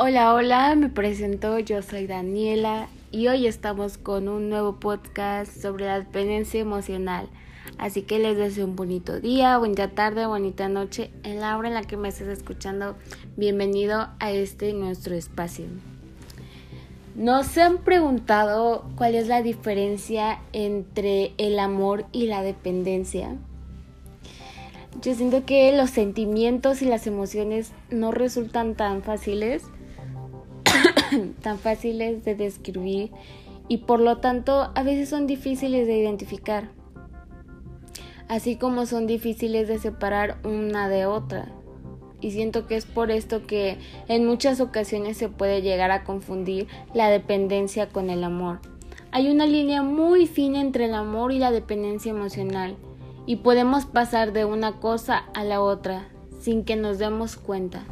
Hola, hola, me presento, yo soy Daniela y hoy estamos con un nuevo podcast sobre la dependencia emocional. Así que les deseo un bonito día, bonita tarde, bonita noche en la hora en la que me estés escuchando. Bienvenido a este nuestro espacio. ¿Nos han preguntado cuál es la diferencia entre el amor y la dependencia? Yo siento que los sentimientos y las emociones no resultan tan fáciles tan fáciles de describir y por lo tanto a veces son difíciles de identificar, así como son difíciles de separar una de otra. Y siento que es por esto que en muchas ocasiones se puede llegar a confundir la dependencia con el amor. Hay una línea muy fina entre el amor y la dependencia emocional y podemos pasar de una cosa a la otra sin que nos demos cuenta.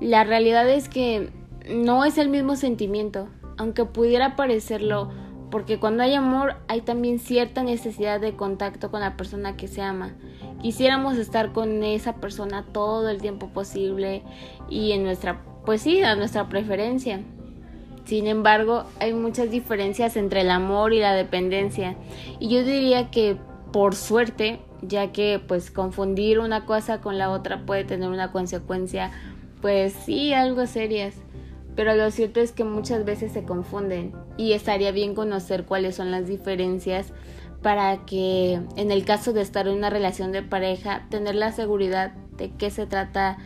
La realidad es que no es el mismo sentimiento, aunque pudiera parecerlo, porque cuando hay amor hay también cierta necesidad de contacto con la persona que se ama. Quisiéramos estar con esa persona todo el tiempo posible y en nuestra, pues sí, a nuestra preferencia. Sin embargo, hay muchas diferencias entre el amor y la dependencia. Y yo diría que por suerte, ya que pues confundir una cosa con la otra puede tener una consecuencia, pues sí, algo serias pero lo cierto es que muchas veces se confunden y estaría bien conocer cuáles son las diferencias para que en el caso de estar en una relación de pareja tener la seguridad de qué se trata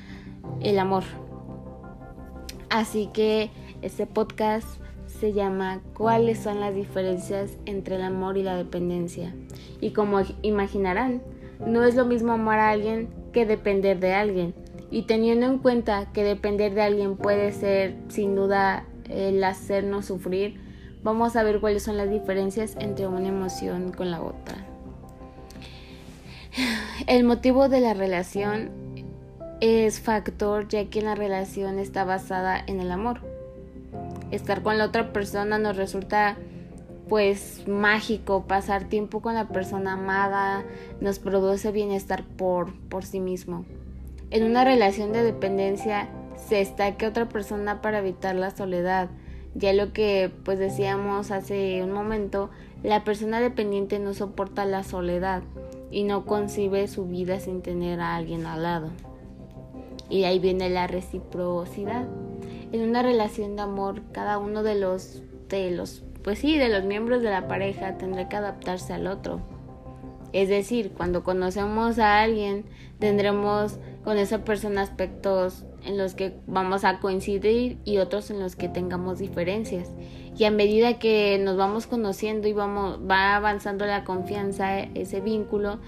el amor. Así que este podcast se llama ¿Cuáles son las diferencias entre el amor y la dependencia? Y como imaginarán, no es lo mismo amar a alguien que depender de alguien. Y teniendo en cuenta que depender de alguien puede ser sin duda el hacernos sufrir, vamos a ver cuáles son las diferencias entre una emoción con la otra. El motivo de la relación es factor ya que la relación está basada en el amor. Estar con la otra persona nos resulta pues mágico, pasar tiempo con la persona amada nos produce bienestar por, por sí mismo. En una relación de dependencia se estaque otra persona para evitar la soledad. Ya lo que pues decíamos hace un momento, la persona dependiente no soporta la soledad y no concibe su vida sin tener a alguien al lado. Y ahí viene la reciprocidad. En una relación de amor, cada uno de los de los pues sí, de los miembros de la pareja tendrá que adaptarse al otro. Es decir, cuando conocemos a alguien, tendremos con esa persona aspectos en los que vamos a coincidir y otros en los que tengamos diferencias. Y a medida que nos vamos conociendo y vamos va avanzando la confianza, ese vínculo,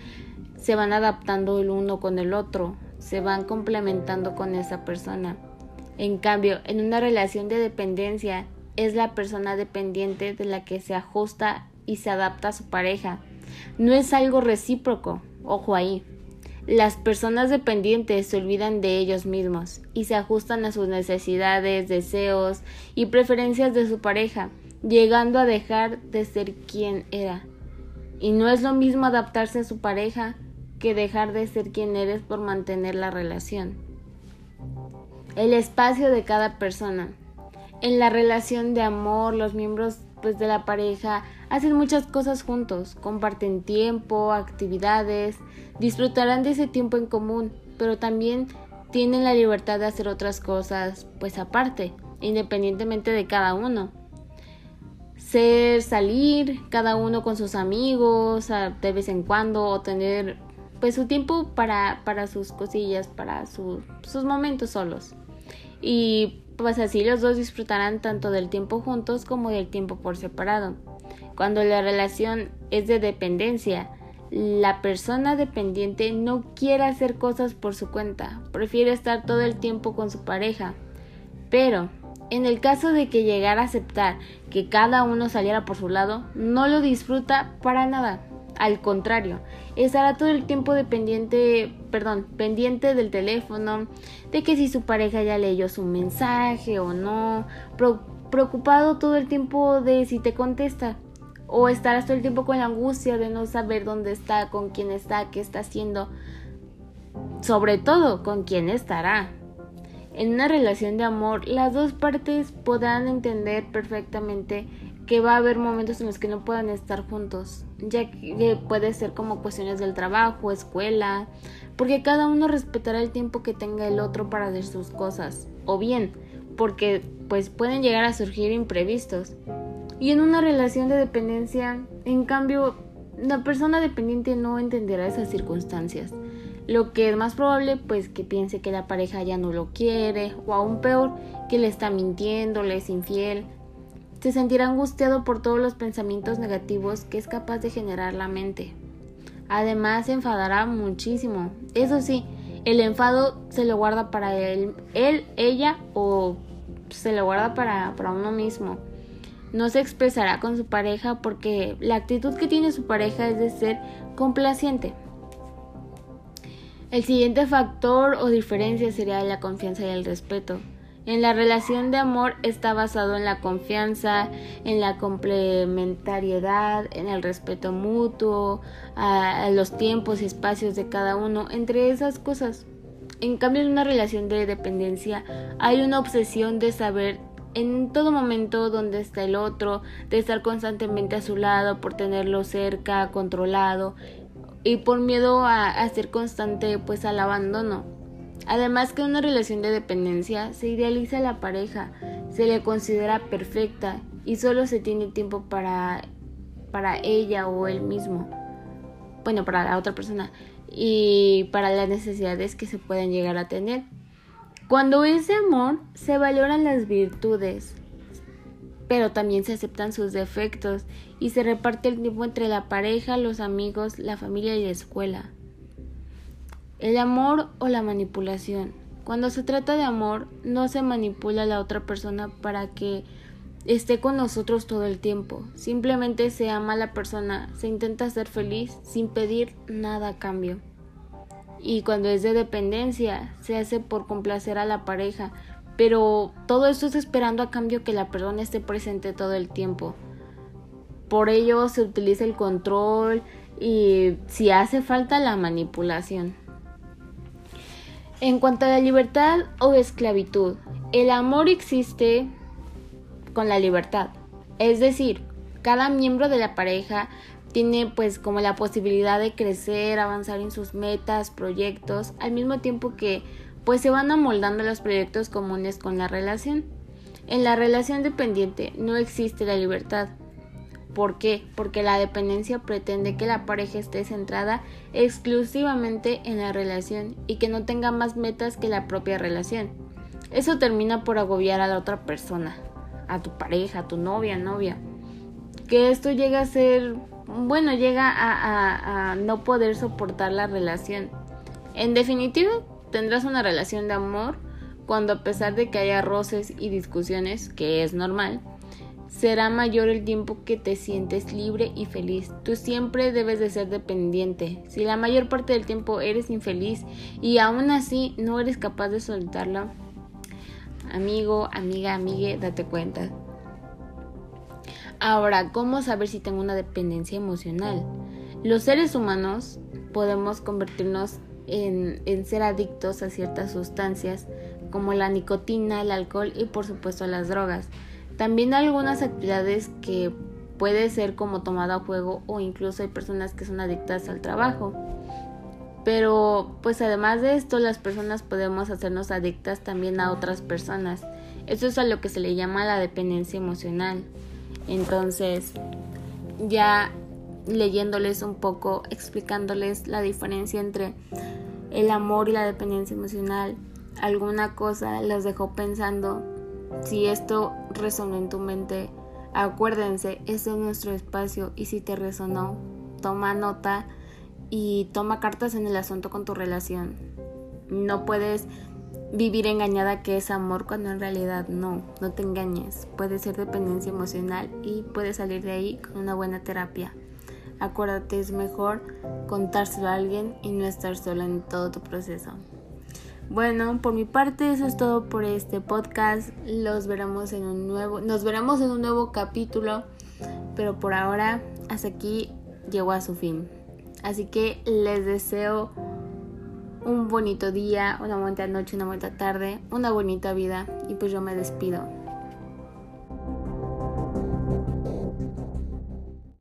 se van adaptando el uno con el otro, se van complementando con esa persona. En cambio, en una relación de dependencia, es la persona dependiente de la que se ajusta y se adapta a su pareja no es algo recíproco, ojo ahí. Las personas dependientes se olvidan de ellos mismos y se ajustan a sus necesidades, deseos y preferencias de su pareja, llegando a dejar de ser quien era. Y no es lo mismo adaptarse a su pareja que dejar de ser quien eres por mantener la relación. El espacio de cada persona. En la relación de amor, los miembros pues de la pareja hacen muchas cosas juntos, comparten tiempo, actividades, disfrutarán de ese tiempo en común, pero también tienen la libertad de hacer otras cosas pues aparte, independientemente de cada uno. Ser salir cada uno con sus amigos de vez en cuando o tener pues su tiempo para, para sus cosillas, para sus momentos solos. Y pues así los dos disfrutarán tanto del tiempo juntos como del tiempo por separado. Cuando la relación es de dependencia, la persona dependiente no quiere hacer cosas por su cuenta, prefiere estar todo el tiempo con su pareja. Pero, en el caso de que llegara a aceptar que cada uno saliera por su lado, no lo disfruta para nada. Al contrario, estará todo el tiempo dependiente, perdón, pendiente del teléfono, de que si su pareja ya leyó su mensaje o no, preocupado todo el tiempo de si te contesta. O estarás todo el tiempo con la angustia de no saber dónde está, con quién está, qué está haciendo. Sobre todo, con quién estará. En una relación de amor, las dos partes podrán entender perfectamente que va a haber momentos en los que no puedan estar juntos, ya que puede ser como cuestiones del trabajo, escuela, porque cada uno respetará el tiempo que tenga el otro para hacer sus cosas, o bien, porque pues pueden llegar a surgir imprevistos. Y en una relación de dependencia, en cambio, la persona dependiente no entenderá esas circunstancias. Lo que es más probable, pues que piense que la pareja ya no lo quiere, o aún peor, que le está mintiendo, le es infiel. Se sentirá angustiado por todos los pensamientos negativos que es capaz de generar la mente. Además, se enfadará muchísimo. Eso sí, el enfado se lo guarda para él, él ella o se lo guarda para, para uno mismo no se expresará con su pareja porque la actitud que tiene su pareja es de ser complaciente. El siguiente factor o diferencia sería la confianza y el respeto. En la relación de amor está basado en la confianza, en la complementariedad, en el respeto mutuo, a, los tiempos y espacios de cada uno, entre esas cosas. En cambio, en una relación de dependencia hay una obsesión de saber en todo momento donde está el otro, de estar constantemente a su lado, por tenerlo cerca, controlado y por miedo a, ser constante pues al abandono. Además que en una relación de dependencia se idealiza a la pareja, se le considera perfecta y solo se tiene tiempo para, para ella o él mismo. Bueno, para la otra persona y para las necesidades que se pueden llegar a tener. Cuando es de amor, se valoran las virtudes, pero también se aceptan sus defectos y se reparte el tiempo entre la pareja, los amigos, la familia y la escuela. El amor o la manipulación. Cuando se trata de amor, no se manipula a la otra persona para que esté con nosotros todo el tiempo. Simplemente se ama a la persona, se intenta ser feliz sin pedir nada a cambio y cuando es de dependencia se hace por complacer a la pareja, pero todo esto es esperando a cambio que la persona esté presente todo el tiempo. Por ello se utiliza el control y si hace falta la manipulación. En cuanto a la libertad o esclavitud, el amor existe con la libertad. Es decir, cada miembro de la pareja tiene pues como la posibilidad de crecer, avanzar en sus metas, proyectos, al mismo tiempo que pues se van amoldando los proyectos comunes con la relación. En la relación dependiente no existe la libertad. ¿Por qué? Porque la dependencia pretende que la pareja esté centrada exclusivamente en la relación y que no tenga más metas que la propia relación. Eso termina por agobiar a la otra persona, a tu pareja, a tu novia, novia. Que esto llega a ser bueno, llega a, no poder soportar la relación. En definitiva, tendrás una relación de amor cuando a pesar de que haya roces y discusiones, que es normal, será mayor el tiempo que te sientes libre y feliz. Tú siempre debes de ser dependiente. Si la mayor parte del tiempo eres infeliz y aún así no eres capaz de soltarla, amigo, amiga, amigue, date cuenta. Ahora, ¿cómo saber si tengo una dependencia emocional? Los seres humanos podemos convertirnos en, ser adictos a ciertas sustancias como la nicotina, el alcohol y por supuesto las drogas. También algunas actividades que puede ser como tomada a juego o incluso hay personas que son adictas al trabajo. Pero pues además de esto las personas podemos hacernos adictas también a otras personas. Eso es a lo que se le llama la dependencia emocional. Entonces, ya leyéndoles un poco, explicándoles la diferencia entre el amor y la dependencia emocional, alguna cosa los dejó pensando, si esto resonó en tu mente, acuérdense, este es nuestro espacio y si te resonó, toma nota y toma cartas en el asunto con tu relación. No puedes vivir engañada que es amor cuando en realidad no, no te engañes. Puede ser dependencia emocional y puedes salir de ahí con una buena terapia. Acuérdate, es mejor contárselo a alguien y no estar sola en todo tu proceso. Bueno, por mi parte eso es todo por este podcast. Los veremos en un nuevo, nos veremos en un nuevo capítulo, pero por ahora hasta aquí llegó a su fin. Así que les deseo un bonito día, una bonita noche, una bonita tarde, una bonita vida y pues yo me despido.